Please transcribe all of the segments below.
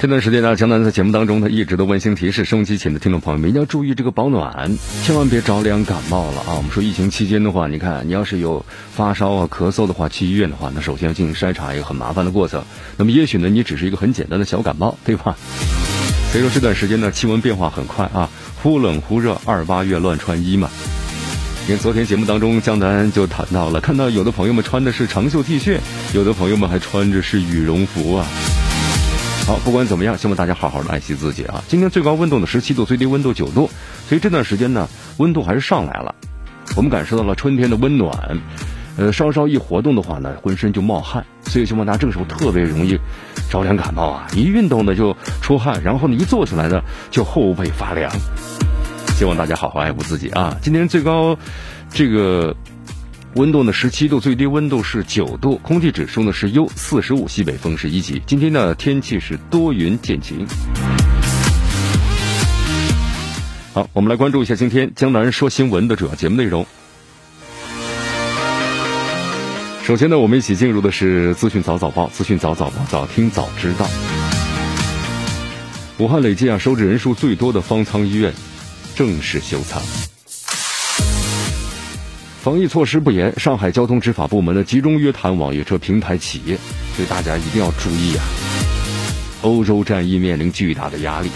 这段时间呢，江南在节目当中呢，一直都温馨提示收音机前的听众朋友们，一定要注意这个保暖，千万别着凉感冒了啊！我们说疫情期间的话，你看你要是有发烧啊、咳嗽的话，去医院的话，那首先要进行筛查，一个很麻烦的过程。那么也许呢，你只是一个很简单的小感冒，对吧？所以说这段时间呢，气温变化很快啊，忽冷忽热，二八月乱穿衣嘛。因为昨天节目当中，江南就谈到了，看到有的朋友们穿的是长袖 T 恤，有的朋友们还穿着是羽绒服啊。好，不管怎么样，希望大家好好的爱惜自己啊！今天最高温度呢十七度，最低温度九度，所以这段时间呢温度还是上来了，我们感受到了春天的温暖。呃，稍稍一活动的话呢，浑身就冒汗，所以希望大家这个时候特别容易着凉感冒啊！一运动呢就出汗，然后呢一坐起来呢就后背发凉。希望大家好好爱护自己啊！今天最高这个。温度呢十七度，最低温度是九度，空气指数呢是优，四十五，西北风是一级。今天的天气是多云见晴。好，我们来关注一下今天江南说新闻的主要节目内容。首先呢，我们一起进入的是资讯早早报，资讯早早报，早听早知道。武汉累计啊收治人数最多的方舱医院正式休舱。防疫措施不严，上海交通执法部门呢集中约谈网约车平台企业，所以大家一定要注意啊！欧洲战役面临巨大的压力。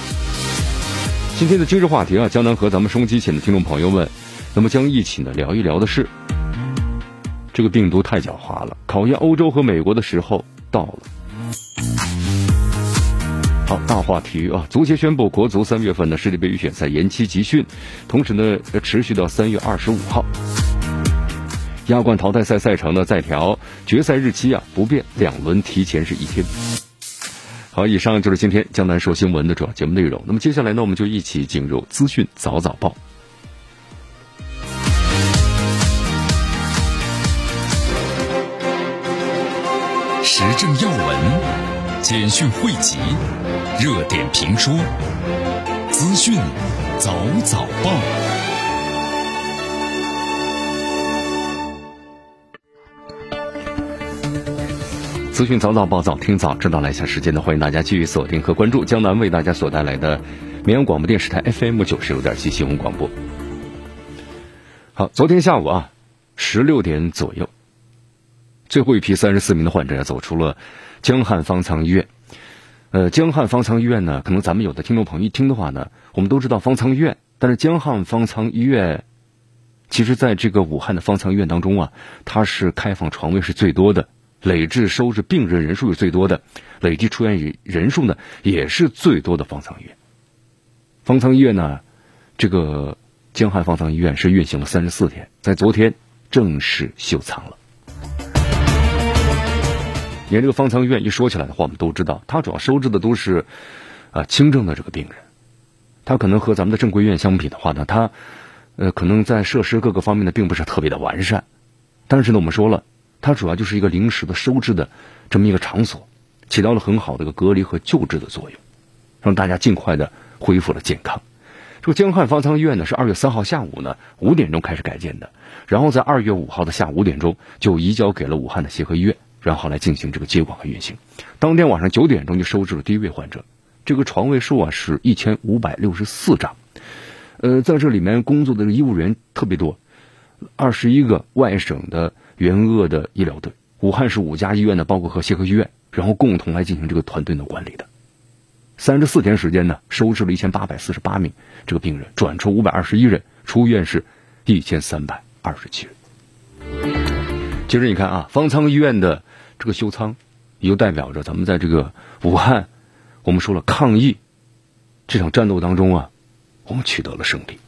今天的今日话题啊，江南和咱们收机前的听众朋友们，那么将一起呢聊一聊的是，这个病毒太狡猾了，考验欧洲和美国的时候到了。好，大话题啊，足协宣布国足三月份的世界杯预选赛延期集训，同时呢持续到三月二十五号。亚冠淘汰赛赛程呢再调，决赛日期啊不变，两轮提前是一天。好，以上就是今天江南说新闻的主要节目内容。那么接下来呢，我们就一起进入资讯早早报，时政要闻、简讯汇集、热点评说、资讯早早报。资讯早早报早听早知道来下时间呢，欢迎大家继续锁定和关注江南为大家所带来的绵阳广播电视台 FM 九十六点七新闻广播。好，昨天下午啊，十六点左右，最后一批三十四名的患者走出了江汉方舱医院。呃，江汉方舱医院呢，可能咱们有的听众朋友一听的话呢，我们都知道方舱医院，但是江汉方舱医院，其实在这个武汉的方舱医院当中啊，它是开放床位是最多的。累计收治病人人数是最多的，累计出院人人数呢也是最多的方舱医院。方舱医院呢，这个江汉方舱医院是运行了三十四天，在昨天正式休舱了。你看这个方舱医院一说起来的话，我们都知道，它主要收治的都是啊轻症的这个病人，它可能和咱们的正规医院相比的话呢，它呃可能在设施各个方面呢并不是特别的完善，但是呢我们说了。它主要就是一个临时的收治的这么一个场所，起到了很好的一个隔离和救治的作用，让大家尽快的恢复了健康。这个江汉方舱医院呢，是二月三号下午呢五点钟开始改建的，然后在二月五号的下午五点钟就移交给了武汉的协和医院，然后来进行这个接管和运行。当天晚上九点钟就收治了第一位患者，这个床位数啊是一千五百六十四张，呃，在这里面工作的医务人员特别多，二十一个外省的。援鄂的医疗队，武汉市五家医院呢，包括和协和医院，然后共同来进行这个团队的管理的。三十四天时间呢，收治了一千八百四十八名这个病人，转出五百二十一人，出院是一千三百二十七人。其实你看啊，方舱医院的这个修舱，也就代表着咱们在这个武汉，我们说了抗疫这场战斗当中啊，我们取得了胜利。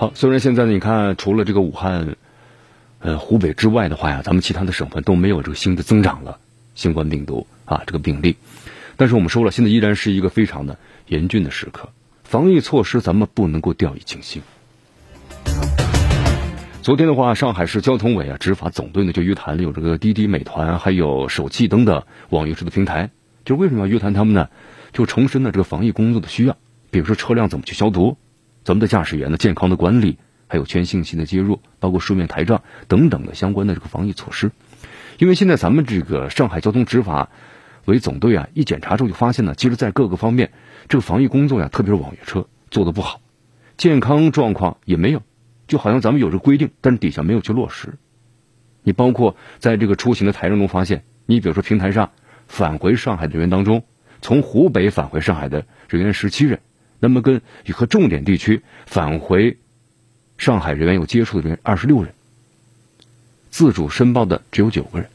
好，虽然现在呢，你看除了这个武汉、呃湖北之外的话呀，咱们其他的省份都没有这个新的增长了新冠病毒啊这个病例，但是我们说了，现在依然是一个非常的严峻的时刻，防疫措施咱们不能够掉以轻心。昨天的话，上海市交通委啊执法总队呢就约谈了有这个滴滴、美团还有首汽等等网约车的平台，就为什么要约谈他们呢？就重申了这个防疫工作的需要，比如说车辆怎么去消毒，咱们的驾驶员的健康的管理，还有全信息的接入，包括书面台账等等的相关的这个防疫措施。因为现在咱们这个上海交通执法委总队啊一检查之后就发现呢，其实在各个方面这个防疫工作呀，特别是网约车做的不好，健康状况也没有。就好像咱们有这规定，但是底下没有去落实。你包括在这个出行的台账中发现，你比如说平台上返回上海的人员当中，从湖北返回上海的人员十七人，那么跟和重点地区返回上海人员有接触的人二十六人，自主申报的只有九个人。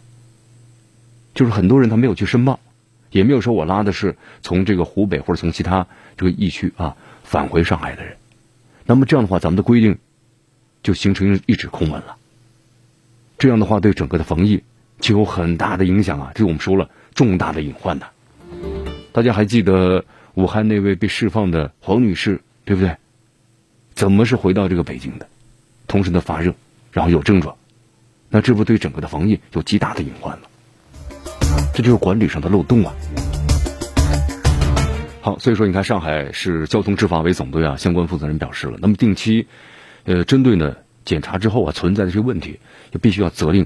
就是很多人他没有去申报，也没有说我拉的是从这个湖北或者从其他这个疫区啊返回上海的人。那么这样的话，咱们的规定。就形成一纸空文了。这样的话，对整个的防疫就有很大的影响啊！这我们说了，重大的隐患呐。大家还记得武汉那位被释放的黄女士，对不对？怎么是回到这个北京的？同时呢发热，然后有症状，那这不对整个的防疫有极大的隐患了？这就是管理上的漏洞啊！好，所以说你看，上海市交通执法委总队啊，相关负责人表示了，那么定期。呃，针对呢检查之后啊存在的这些问题，就必须要责令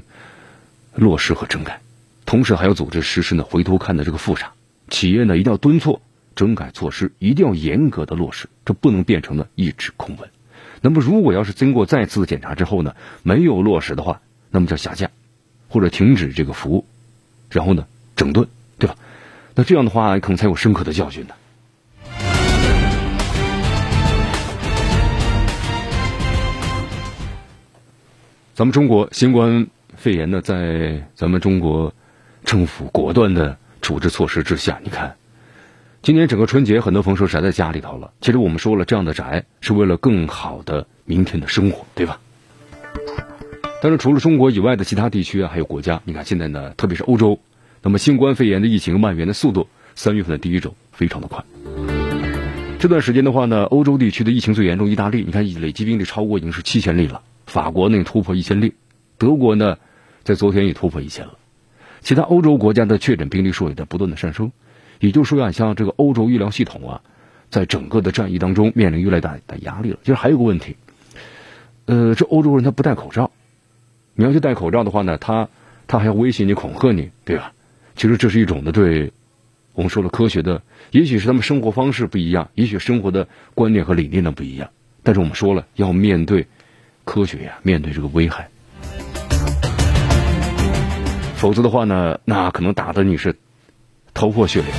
落实和整改，同时还要组织实施呢回头看的这个复查，企业呢一定要敦促整改措施，一定要严格的落实，这不能变成了一纸空文。那么如果要是经过再次检查之后呢没有落实的话，那么就下架或者停止这个服务，然后呢整顿，对吧？那这样的话可能才有深刻的教训呢。咱们中国新冠肺炎呢，在咱们中国政府果断的处置措施之下，你看，今年整个春节，很多朋友说宅在家里头了。其实我们说了，这样的宅是为了更好的明天的生活，对吧？但是除了中国以外的其他地区啊，还有国家，你看现在呢，特别是欧洲，那么新冠肺炎的疫情蔓延的速度，三月份的第一周非常的快。这段时间的话呢，欧洲地区的疫情最严重，意大利，你看累计病例超过已经是七千例了。法国呢突破一千例，德国呢在昨天也突破一千了，其他欧洲国家的确诊病例数也在不断的上升，也就是说啊，像这个欧洲医疗系统啊，在整个的战役当中面临越来越大的压力了。其实还有个问题，呃，这欧洲人他不戴口罩，你要去戴口罩的话呢，他他还要威胁你、恐吓你，对吧？其实这是一种的对我们说了科学的，也许是他们生活方式不一样，也许生活的观念和理念呢不一样，但是我们说了要面对。科学呀，面对这个危害，否则的话呢，那可能打的你是头破血流。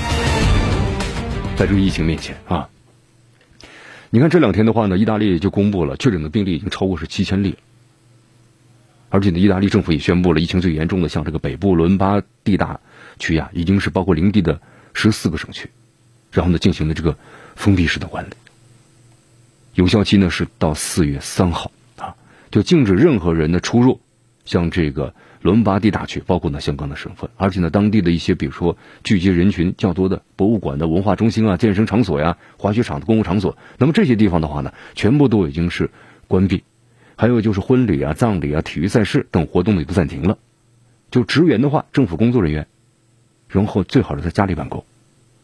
在这个疫情面前啊，你看这两天的话呢，意大利就公布了确诊的病例已经超过是七千例了，而且呢，意大利政府也宣布了疫情最严重的像这个北部伦巴第大区呀，已经是包括邻地的十四个省区，然后呢，进行了这个封闭式的管理，有效期呢是到四月三号啊。就禁止任何人的出入，像这个伦巴第大区，包括呢香港的省份，而且呢当地的一些，比如说聚集人群较多的博物馆的文化中心啊、健身场所呀、滑雪场的公共场所，那么这些地方的话呢，全部都已经是关闭。还有就是婚礼啊、葬礼啊、体育赛事等活动也都暂停了。就职员的话，政府工作人员，然后最好是在家里办公。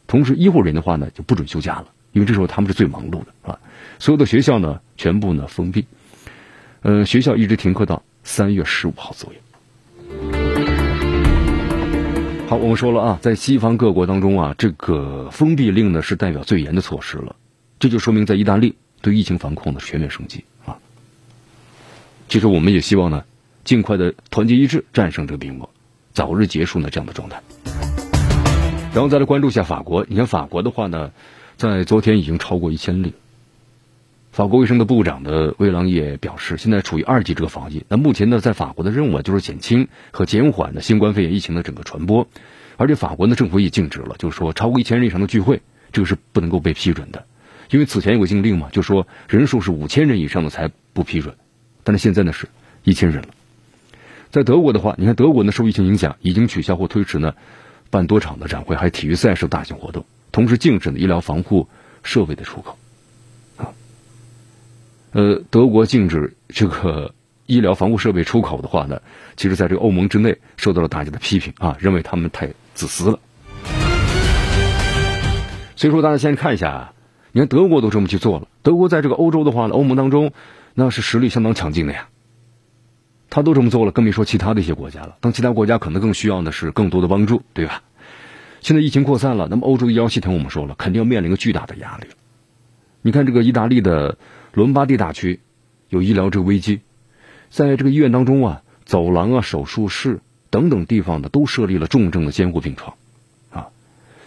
同时，医护人员的话呢，就不准休假了，因为这时候他们是最忙碌的啊。所有的学校呢，全部呢封闭。呃，学校一直停课到三月十五号左右。好，我们说了啊，在西方各国当中啊，这个封闭令呢是代表最严的措施了，这就说明在意大利对疫情防控的全面升级啊。其实我们也希望呢，尽快的团结一致战胜这个病魔，早日结束呢这样的状态。然后再来关注一下法国，你看法国的话呢，在昨天已经超过一千例。法国卫生的部长的威朗也表示，现在处于二级这个防疫。那目前呢，在法国的任务啊，就是减轻和减缓的新冠肺炎疫情的整个传播。而且法国呢，政府也禁止了，就是说超过一千人以上的聚会，这个是不能够被批准的。因为此前有个禁令嘛，就说人数是五千人以上的才不批准。但是现在呢是一千人了。在德国的话，你看德国呢受疫情影响，已经取消或推迟呢办多场的展会，还有体育赛事大型活动，同时禁止呢医疗防护设备的出口。呃，德国禁止这个医疗防护设备出口的话呢，其实在这个欧盟之内受到了大家的批评啊，认为他们太自私了。所以说，大家先看一下啊，你看德国都这么去做了，德国在这个欧洲的话呢，欧盟当中。那是实力相当强劲的呀，他都这么做了，更别说其他的一些国家了。当其他国家可能更需要的是更多的帮助，对吧？现在疫情扩散了，那么欧洲医疗系统我们说了，肯定要面临个巨大的压力。你看这个意大利的伦巴第大区有医疗这个危机，在这个医院当中啊，走廊啊、手术室等等地方呢，都设立了重症的监护病床啊。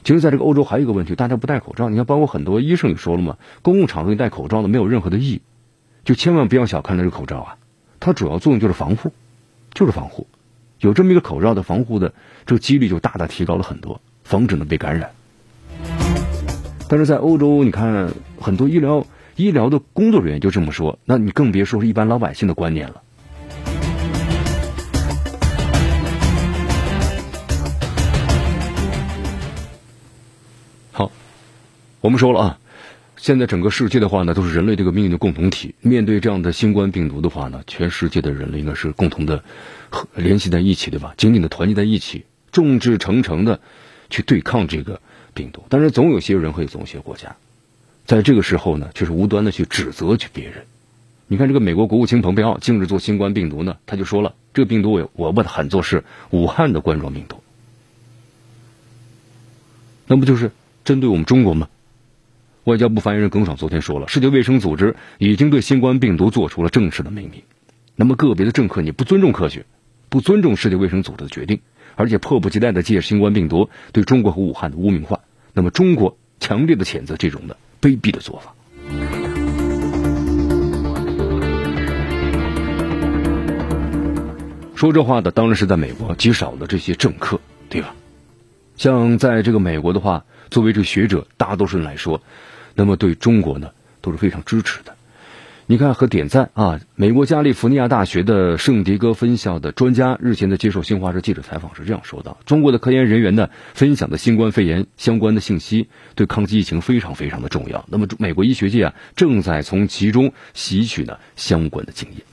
其实，在这个欧洲还有一个问题，大家不戴口罩。你看，包括很多医生也说了嘛，公共场合你戴口罩呢，没有任何的意义。就千万不要小看这个口罩啊，它主要作用就是防护，就是防护。有这么一个口罩的防护的，这个几率就大大提高了很多，防止呢被感染。但是在欧洲，你看很多医疗医疗的工作人员就这么说，那你更别说是一般老百姓的观念了。好，我们说了啊。现在整个世界的话呢，都是人类这个命运的共同体。面对这样的新冠病毒的话呢，全世界的人类应该是共同的联系在一起，对吧？紧紧的团结在一起，众志成城的去对抗这个病毒。但是总有些人和总有些国家，在这个时候呢，却是无端的去指责去别人。你看这个美国国务卿蓬佩奥近日做新冠病毒呢，他就说了，这个病毒我我把它喊作是武汉的冠状病毒，那不就是针对我们中国吗？外交部发言人耿爽昨天说了，世界卫生组织已经对新冠病毒做出了正式的命名。那么个别的政客你不尊重科学，不尊重世界卫生组织的决定，而且迫不及待的借新冠病毒对中国和武汉的污名化，那么中国强烈的谴责这种的卑鄙的做法。说这话的当然是在美国极少的这些政客，对吧？像在这个美国的话，作为这个学者，大多数人来说。那么对中国呢都是非常支持的，你看和点赞啊！美国加利福尼亚大学的圣迭戈分校的专家日前在接受新华社记者采访时这样说道：“中国的科研人员呢分享的新冠肺炎相关的信息，对抗击疫情非常非常的重要。那么美国医学界啊正在从其中吸取呢相关的经验。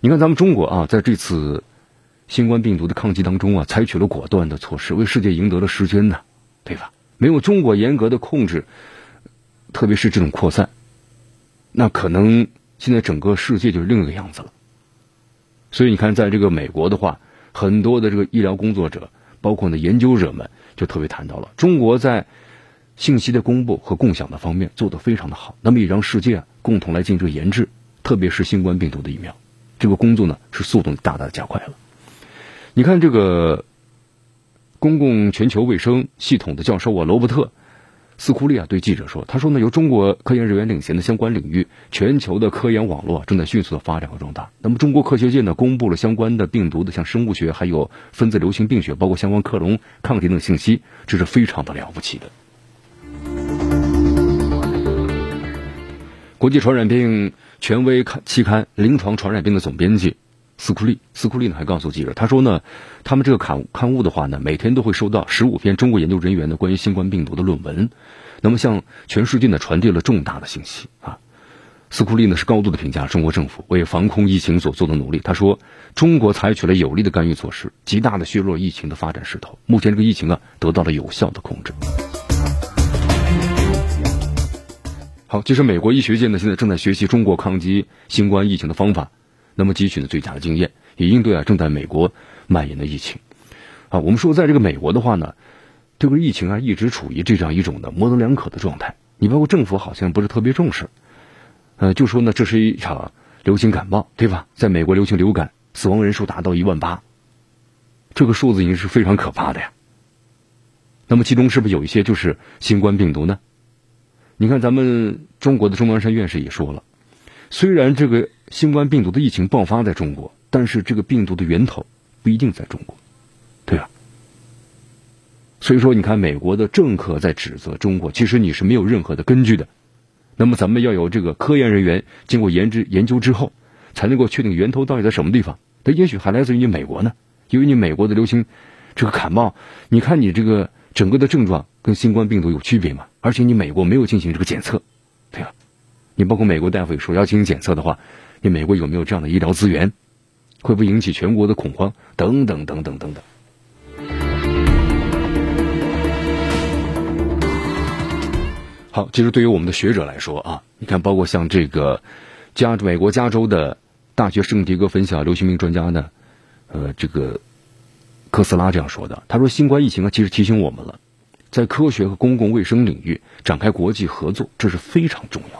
你看咱们中国啊，在这次。”新冠病毒的抗击当中啊，采取了果断的措施，为世界赢得了时间呢，对吧？没有中国严格的控制，特别是这种扩散，那可能现在整个世界就是另一个样子了。所以你看，在这个美国的话，很多的这个医疗工作者，包括呢研究者们，就特别谈到了中国在信息的公布和共享的方面做得非常的好。那么也让世界共同来进行研制，特别是新冠病毒的疫苗，这个工作呢是速度大大加快了。你看这个公共全球卫生系统的教授啊，罗伯特斯库利啊，对记者说：“他说呢，由中国科研人员领衔的相关领域，全球的科研网络正在迅速的发展和壮大。那么，中国科学界呢，公布了相关的病毒的，像生物学，还有分子流行病学，包括相关克隆抗体等信息，这是非常的了不起的。国际传染病权威刊期刊《临床传染病》的总编辑。”斯库利，斯库利呢还告诉记者，他说呢，他们这个刊刊物的话呢，每天都会收到十五篇中国研究人员的关于新冠病毒的论文，那么向全世界呢传递了重大的信息啊。斯库利呢是高度的评价中国政府为防控疫情所做的努力，他说，中国采取了有力的干预措施，极大的削弱疫情的发展势头，目前这个疫情啊得到了有效的控制。好，其实美国医学界呢现在正在学习中国抗击新冠疫情的方法。那么汲取了最佳的经验，以应对啊正在美国蔓延的疫情。啊，我们说在这个美国的话呢，这个疫情啊一直处于这样一种的模棱两可的状态。你包括政府好像不是特别重视，呃，就说呢这是一场流行感冒，对吧？在美国流行流感，死亡人数达到一万八，这个数字已经是非常可怕的呀。那么其中是不是有一些就是新冠病毒呢？你看咱们中国的钟南山院士也说了。虽然这个新冠病毒的疫情爆发在中国，但是这个病毒的源头不一定在中国，对吧？所以。说，你看美国的政客在指责中国，其实你是没有任何的根据的。那么咱们要有这个科研人员经过研制研究之后，才能够确定源头到底在什么地方。它也许还来自于你美国呢，因为你美国的流行这个感冒，你看你这个整个的症状跟新冠病毒有区别吗？而且你美国没有进行这个检测，对吧？你包括美国大夫也说要进行检测的话，你美国有没有这样的医疗资源？会不会引起全国的恐慌？等等等等等等。好，其实对于我们的学者来说啊，你看，包括像这个加美国加州的大学圣迭戈分校流行病专家呢，呃，这个科斯拉这样说的。他说，新冠疫情啊，其实提醒我们了，在科学和公共卫生领域展开国际合作，这是非常重要。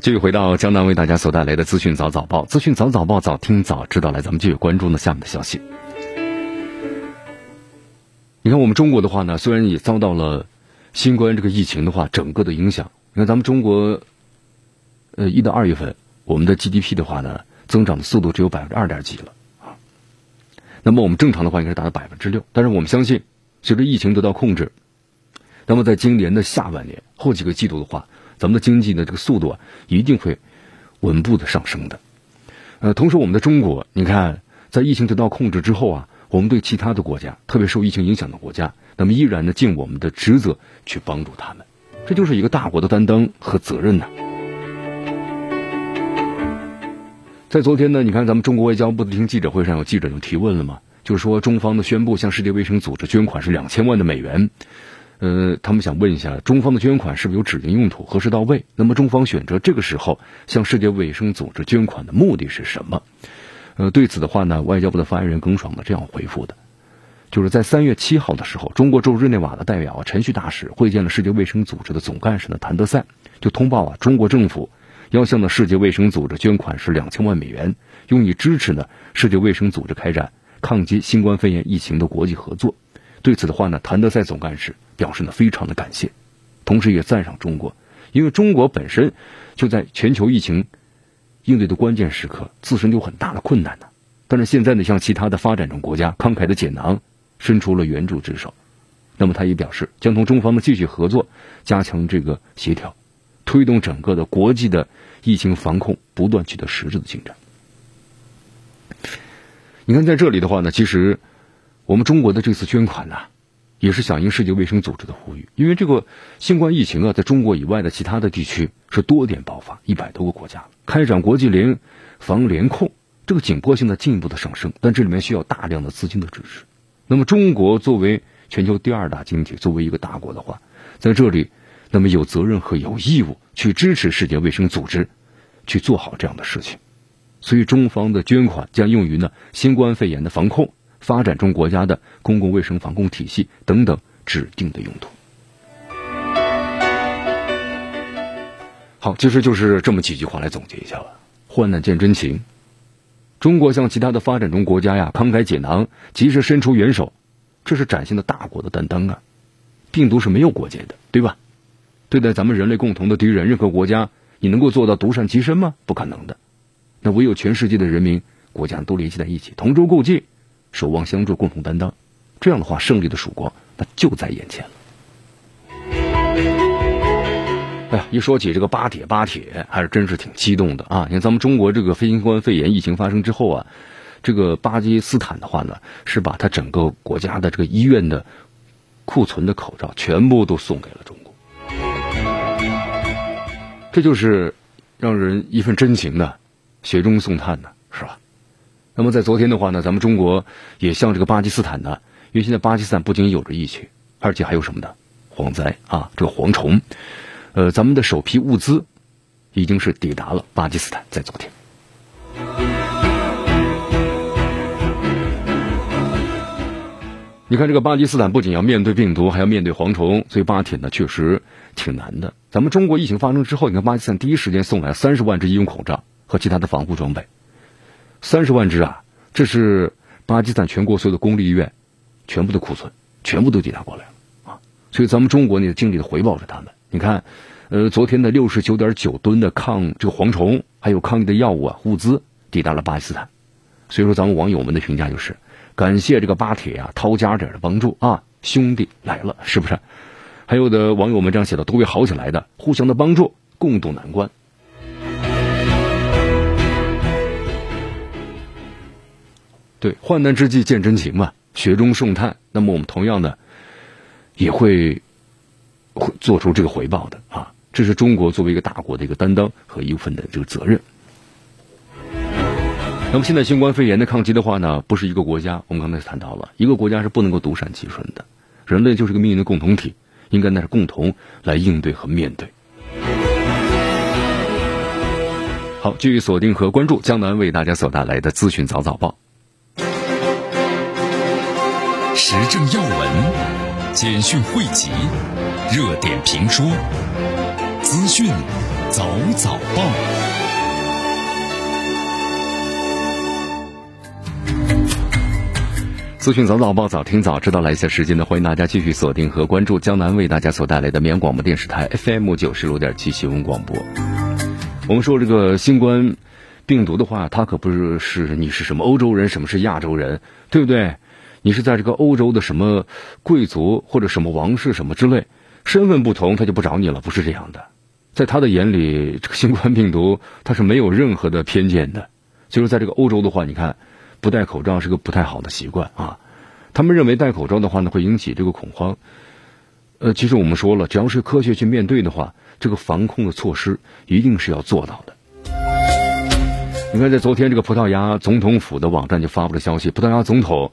继续回到江南为大家所带来的资讯早早报，资讯早早报，早听早知道。来，咱们继续关注呢下面的消息。你看，我们中国的话呢，虽然也遭到了新冠这个疫情的话整个的影响。你看，咱们中国，呃，一到二月份，我们的 GDP 的话呢，增长的速度只有百分之二点几了啊。那么我们正常的话应该是达到百分之六，但是我们相信，随着疫情得到控制，那么在今年的下半年后几个季度的话，咱们的经济的这个速度啊，一定会稳步的上升的。呃，同时我们的中国，你看，在疫情得到控制之后啊。我们对其他的国家，特别受疫情影响的国家，那么依然呢尽我们的职责去帮助他们，这就是一个大国的担当和责任呐。在昨天呢，你看咱们中国外交部的听记者会上，有记者就提问了嘛，就是说中方的宣布向世界卫生组织捐款是两千万的美元，呃，他们想问一下，中方的捐款是不是有指定用途，何时到位？那么中方选择这个时候向世界卫生组织捐款的目的是什么？呃，对此的话呢，外交部的发言人耿爽呢这样回复的，就是在三月七号的时候，中国驻日内瓦的代表陈旭大使会见了世界卫生组织的总干事呢谭德赛，就通报啊，中国政府要向呢世界卫生组织捐款是两千万美元，用以支持呢世界卫生组织开展抗击新冠肺炎疫情的国际合作。对此的话呢，谭德赛总干事表示呢非常的感谢，同时也赞赏中国，因为中国本身就在全球疫情。应对的关键时刻，自身有很大的困难呢。但是现在呢，向其他的发展中国家慷慨的解囊，伸出了援助之手。那么他也表示，将同中方的继续合作，加强这个协调，推动整个的国际的疫情防控不断取得实质的进展。你看，在这里的话呢，其实我们中国的这次捐款呢。也是响应世界卫生组织的呼吁，因为这个新冠疫情啊，在中国以外的其他的地区是多点爆发，一百多个国家开展国际联防联控，这个紧迫性的进一步的上升，但这里面需要大量的资金的支持。那么，中国作为全球第二大经济，作为一个大国的话，在这里，那么有责任和有义务去支持世界卫生组织去做好这样的事情。所以，中方的捐款将用于呢新冠肺炎的防控。发展中国家的公共卫生防控体系等等指定的用途。好，其实就是这么几句话来总结一下吧。患难见真情，中国向其他的发展中国家呀慷慨解囊，及时伸出援手，这是展现的大国的担当啊。病毒是没有国界的，对吧？对待咱们人类共同的敌人，任何国家你能够做到独善其身吗？不可能的。那唯有全世界的人民、国家都联系在一起，同舟共济。守望相助，共同担当，这样的话，胜利的曙光那就在眼前了。哎呀，一说起这个巴铁，巴铁还是真是挺激动的啊！你看，咱们中国这个新冠肺炎疫情发生之后啊，这个巴基斯坦的话呢，是把他整个国家的这个医院的库存的口罩全部都送给了中国，这就是让人一份真情的雪中送炭呢，是吧？那么在昨天的话呢咱们中国也向这个巴基斯坦呢因为现在巴基斯坦不仅有着疫情而且还有什么呢？蝗灾啊这个蝗虫。呃咱们的首批物资已经是抵达了巴基斯坦在昨天。你看这个巴基斯坦不仅要面对病毒还要面对蝗虫所以巴铁呢确实挺难的。咱们中国疫情发生之后你看巴基斯坦第一时间送来三十万只医用口罩和其他的防护装备。三十万只啊，这是巴基斯坦全国所有的公立医院全部的库存，全部都抵达过来了啊。所以咱们中国呢，尽力的回报着他们。你看，呃，昨天的六十九点九吨的抗这个蝗虫还有抗疫的药物啊物资抵达了巴基斯坦，所以说咱们网友们的评价就是。感谢这个巴铁呀，掏家底的帮助啊，兄弟来了，是不是？还有的网友们这样写的，都会好起来的，互相的帮助，共度难关。对，患难之际见真情嘛，雪中送炭。那么我们同样的也会会做出这个回报的啊，这是中国作为一个大国的一个担当和一部分的这个责任。那么现在新冠肺炎的抗击的话呢，不是一个国家，我们刚才谈到了，一个国家是不能够独善其身的，人类就是个命运的共同体，应该那是共同来应对和面对。好，继续锁定和关注江南为大家所带来的资讯早早报，时政要闻、简讯汇集、热点评说、资讯早早报。资讯早早报，早听早知道。来一下时间呢，欢迎大家继续锁定和关注江南为大家所带来的绵阳广播电视台 FM 九十六点七新闻广播。我们说这个新冠病毒的话，它可不是是你是什么欧洲人，什么是亚洲人，对不对？你是在这个欧洲的什么贵族或者什么王室什么之类，身份不同，他就不找你了，不是这样的。在他的眼里，这个新冠病毒他是没有任何的偏见的。就是在这个欧洲的话，你看。不戴口罩是个不太好的习惯啊！他们认为戴口罩的话呢，会引起这个恐慌。呃，其实我们说了，只要是科学去面对的话，这个防控的措施一定是要做到的。你看，在昨天这个葡萄牙总统府的网站就发布了消息，葡萄牙总统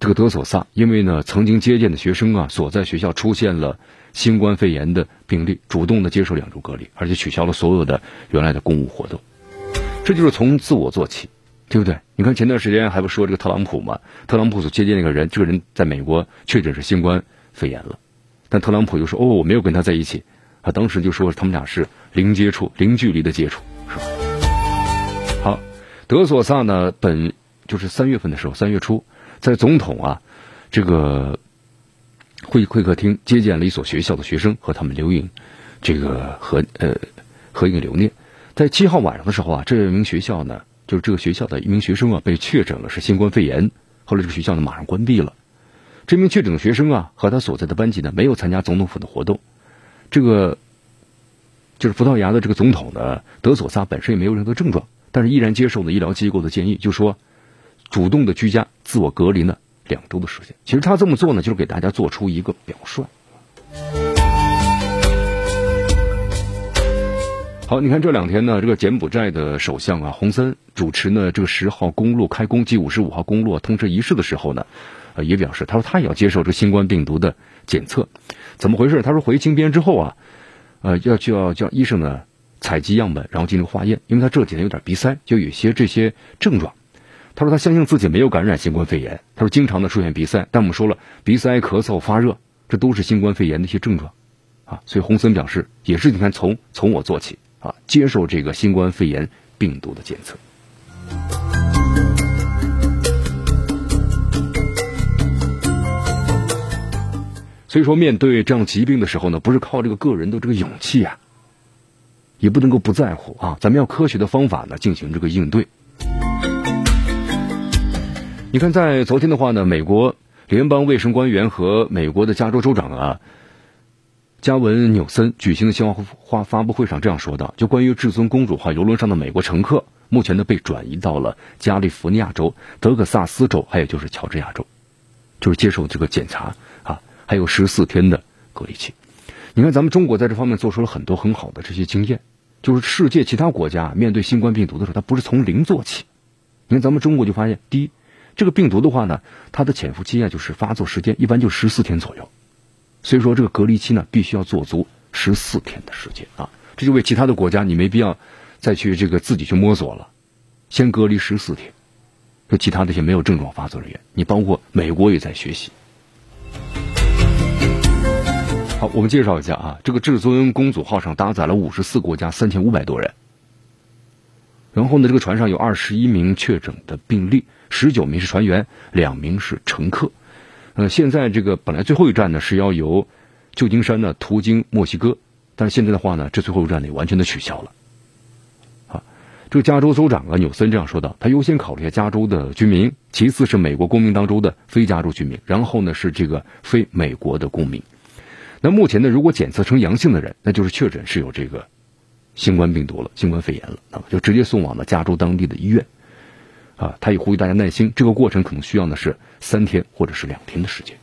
这个德索萨因为呢曾经接见的学生啊所在学校出现了新冠肺炎的病例，主动的接受两周隔离，而且取消了所有的原来的公务活动。这就是从自我做起。对不对？你看前段时间还不说这个特朗普嘛？特朗普所接见那个人，这个人在美国确诊是新冠肺炎了，但特朗普就说：“哦，我没有跟他在一起。”他当时就说他们俩是零接触、零距离的接触，是吧？好，德索萨呢，本就是三月份的时候，三月初在总统啊这个会会客厅接见了一所学校的学生，和他们留影这个合呃合影留念。在七号晚上的时候啊，这名学校呢。就是这个学校的一名学生啊，被确诊了是新冠肺炎。后来这个学校呢，马上关闭了。这名确诊的学生啊，和他所在的班级呢，没有参加总统府的活动。这个就是葡萄牙的这个总统呢，德索萨本身也没有任何症状，但是依然接受了医疗机构的建议，就说主动的居家自我隔离呢两周的时间。其实他这么做呢，就是给大家做出一个表率。好，你看这两天呢，这个柬埔寨的首相啊，洪森主持呢这个十号公路开工及五十五号公路通车仪式的时候呢，呃，也表示他说他也要接受这新冠病毒的检测，怎么回事？他说回金边之后啊，呃，要就要叫医生呢采集样本，然后进行化验，因为他这几天有点鼻塞，就有些这些症状。他说他相信自己没有感染新冠肺炎，他说经常的出现鼻塞，但我们说了，鼻塞、咳嗽、发热，这都是新冠肺炎的一些症状啊，所以洪森表示也是你看从从我做起。啊，接受这个新冠肺炎病毒的检测。所以说，面对这样疾病的时候呢，不是靠这个个人的这个勇气啊，也不能够不在乎啊，咱们要科学的方法呢进行这个应对。你看，在昨天的话呢，美国联邦卫生官员和美国的加州州长啊。加文纽森举行的新闻发发布会上这样说的：“就关于至尊公主号游轮上的美国乘客，目前呢被转移到了加利福尼亚州、德克萨斯州，还有就是乔治亚州，就是接受这个检查啊，还有十四天的隔离期。你看，咱们中国在这方面做出了很多很好的这些经验，就是世界其他国家面对新冠病毒的时候，它不是从零做起。你看，咱们中国就发现，第一，这个病毒的话呢，它的潜伏期啊，就是发作时间一般就十四天左右。”所以说，这个隔离期呢，必须要做足十四天的时间啊！这就为其他的国家，你没必要再去这个自己去摸索了，先隔离十四天。就其他那些没有症状发作人员，你包括美国也在学习。好，我们介绍一下啊，这个至尊公主号上搭载了五十四国家三千五百多人，然后呢，这个船上有二十一名确诊的病例，十九名是船员，两名是乘客。呃，现在这个本来最后一站呢是要由旧金山呢途经墨西哥，但是现在的话呢，这最后一站呢完全的取消了。啊，这个加州州长啊纽森这样说道：，他优先考虑下加州的居民，其次是美国公民当中的非加州居民，然后呢是这个非美国的公民。那目前呢，如果检测成阳性的人，那就是确诊是有这个新冠病毒了，新冠肺炎了，那么就直接送往了加州当地的医院。啊，他也呼吁大家耐心，这个过程可能需要的是三天或者是两天的时间。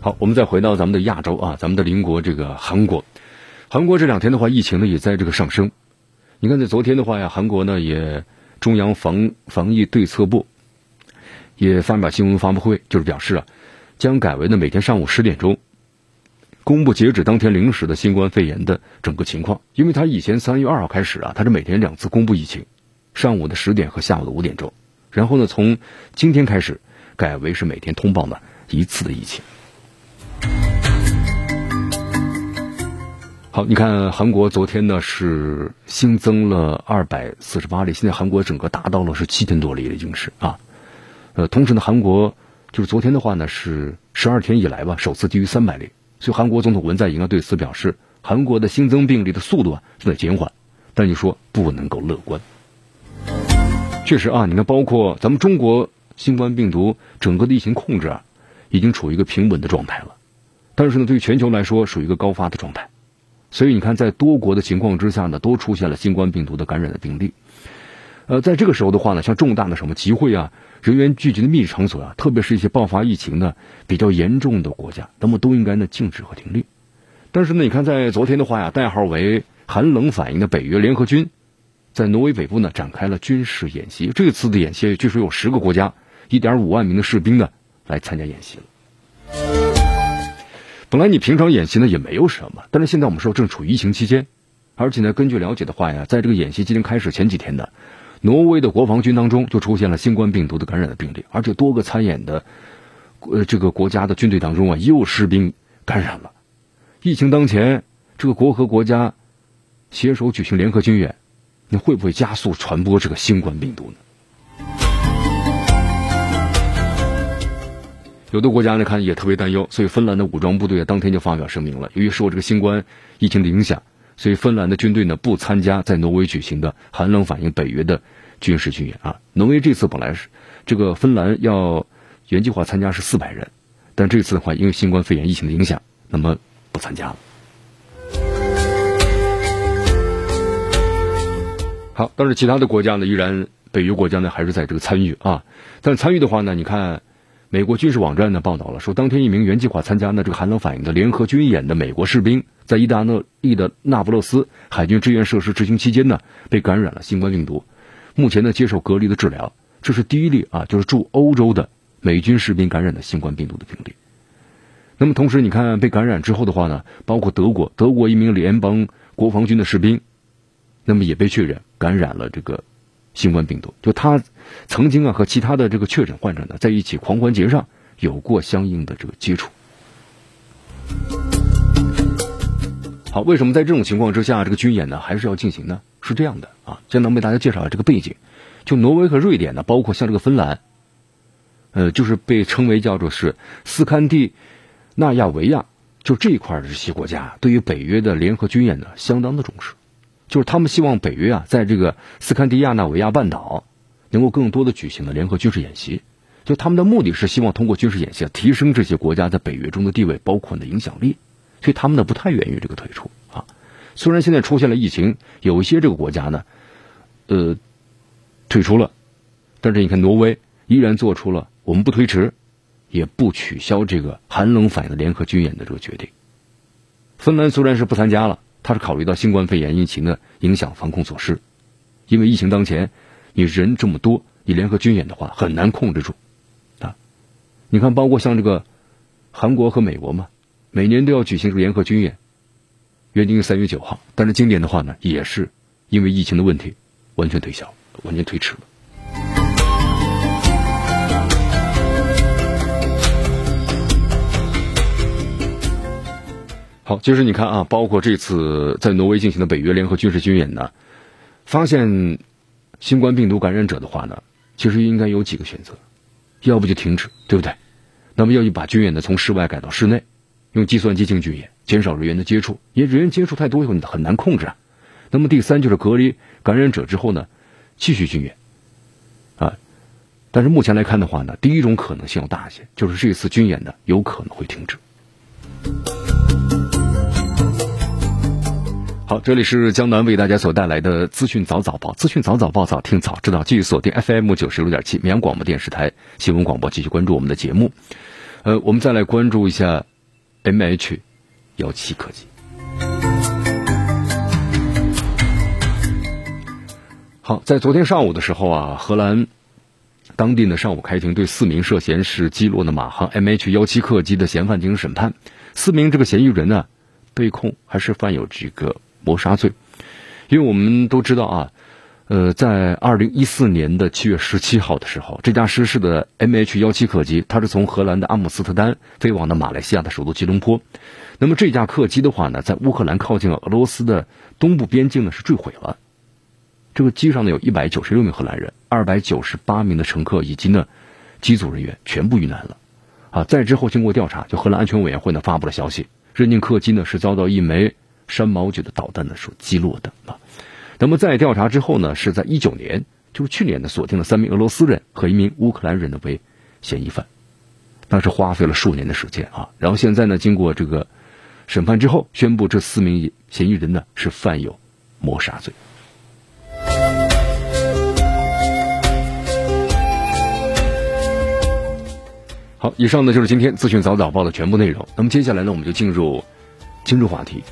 好，我们再回到咱们的亚洲啊，咱们的邻国这个韩国，韩国这两天的话，疫情呢也在这个上升。你看，在昨天的话呀，韩国呢也中央防防疫对策部也发表新闻发布会，就是表示啊，将改为呢每天上午十点钟。公布截止当天零时的新冠肺炎的整个情况，因为他以前三月二号开始啊，他是每天两次公布疫情，上午的十点和下午的五点钟，然后呢，从今天开始改为是每天通报呢一次的疫情。好，你看韩国昨天呢是新增了二百四十八例，现在韩国整个达到了是七千多例了，已经是啊，呃，同时呢，韩国就是昨天的话呢是十二天以来吧首次低于三百例。所以，韩国总统文在寅啊对此表示，韩国的新增病例的速度啊正在减缓，但你说不能够乐观。确实啊，你看，包括咱们中国新冠病毒整个的疫情控制啊，已经处于一个平稳的状态了，但是呢，对于全球来说，属于一个高发的状态。所以你看，在多国的情况之下呢，都出现了新冠病毒的感染的病例。呃，在这个时候的话呢，像重大的什么集会啊。人员聚集的密集场所啊，特别是一些爆发疫情的比较严重的国家，那么都应该呢禁止和停令。但是呢，你看在昨天的话呀，代号为“寒冷反应”的北约联合军，在挪威北部呢展开了军事演习。这次的演习据说有十个国家、一点五万名的士兵呢来参加演习了。本来你平常演习呢也没有什么，但是现在我们说正处于疫情期间，而且呢，根据了解的话呀，在这个演习即将开始前几天呢。挪威的国防军当中就出现了新冠病毒的感染的病例，而且多个参演的，呃，这个国家的军队当中啊，也有士兵感染了。疫情当前，这个国和国家携手举行联合军演，你会不会加速传播这个新冠病毒呢？有的国家呢，看也特别担忧，所以芬兰的武装部队啊，当天就发表声明了，由于受这个新冠疫情的影响。所以，芬兰的军队呢不参加在挪威举行的寒冷反应北约的军事军演啊。挪威这次本来是这个芬兰要原计划参加是四百人，但这次的话，因为新冠肺炎疫情的影响，那么不参加了。好，但是其他的国家呢，依然北约国家呢还是在这个参与啊。但参与的话呢，你看美国军事网站呢报道了，说当天一名原计划参加呢这个寒冷反应的联合军演的美国士兵。在意大利的那不勒斯海军支援设施执行期间呢，被感染了新冠病毒，目前呢接受隔离的治疗。这是第一例啊，就是驻欧洲的美军士兵感染的新冠病毒的病例。那么同时，你看被感染之后的话呢，包括德国，德国一名联邦国防军的士兵，那么也被确认感染了这个新冠病毒。就他曾经啊和其他的这个确诊患者呢在一起狂欢节上有过相应的这个接触。好，为什么在这种情况之下，这个军演呢还是要进行呢？是这样的啊，先能为大家介绍一下这个背景。就挪威和瑞典呢，包括像这个芬兰，呃，就是被称为叫做是斯堪的纳亚维亚，就这一块的这些国家，对于北约的联合军演呢，相当的重视。就是他们希望北约啊，在这个斯堪的亚纳维亚半岛能够更多的举行的联合军事演习。就他们的目的是希望通过军事演习提升这些国家在北约中的地位，包括的影响力。所以他们呢不太愿意这个退出啊，虽然现在出现了疫情，有一些这个国家呢，呃，退出了，但是你看挪威依然做出了我们不推迟，也不取消这个寒冷反应的联合军演的这个决定。芬兰虽然是不参加了，他是考虑到新冠肺炎疫情的影响防控措施，因为疫情当前，你人这么多，你联合军演的话很难控制住啊。你看，包括像这个韩国和美国嘛。每年都要举行联合军演，原定三月九号，但是今年的话呢，也是因为疫情的问题，完全推销，完全推迟了。好，其实你看啊，包括这次在挪威进行的北约联合军事军演呢，发现新冠病毒感染者的话呢，其实应该有几个选择，要不就停止，对不对？那么要把军演呢从室外改到室内，用计算机进行军演，减少人员的接触，因为人员接触太多以后你很难控制啊。那么第三就是隔离感染者之后呢，继续军演，啊，但是目前来看的话呢，第一种可能性要大一些，就是这次军演呢有可能会停止。好，这里是江南为大家所带来的资讯早早报，资讯早早报，早听早知道。继续锁定 FM 九十六点七绵阳广播电视台新闻广播，继续关注我们的节目。呃，我们再来关注一下 MH 幺七科技。好，在昨天上午的时候啊，荷兰当地呢上午开庭，对四名涉嫌是击落的马航 MH 幺七客机的嫌犯进行审判。四名这个嫌疑人呢，被控还是犯有这个。谋杀罪，因为我们都知道啊，呃，在二零一四年的七月十七号的时候，这架失事的 MH 幺七客机，它是从荷兰的阿姆斯特丹飞往的马来西亚的首都吉隆坡。那么这架客机的话呢，在乌克兰靠近俄罗斯的东部边境呢是坠毁了。这个机上呢有一百九十六名荷兰人，二百九十八名的乘客以及呢机组人员全部遇难了。啊，在之后经过调查，就荷兰安全委员会呢发布了消息，认定客机呢是遭到一枚。山毛榉的导弹呢所击落的啊，那么在调查之后呢，是在一九年，就是去年呢，锁定了三名俄罗斯人和一名乌克兰人的为嫌疑犯，那是花费了数年的时间啊，然后现在呢，经过这个审判之后，宣布这四名嫌疑人呢是犯有谋杀罪。好，以上呢就是今天资讯早早报的全部内容。那么接下来呢，我们就进入今日话题。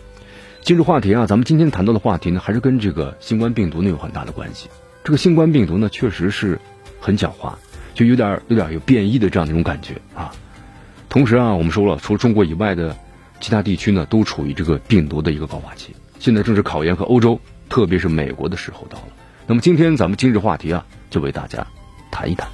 进入话题啊，咱们今天谈到的话题呢，还是跟这个新冠病毒呢有很大的关系。这个新冠病毒呢，确实是很狡猾，就有点有点有变异的这样的一种感觉啊。同时啊，我们说了，除了中国以外的其他地区呢，都处于这个病毒的一个高发期。现在正是考研和欧洲，特别是美国的时候到了。那么今天咱们今日话题啊，就为大家谈一谈。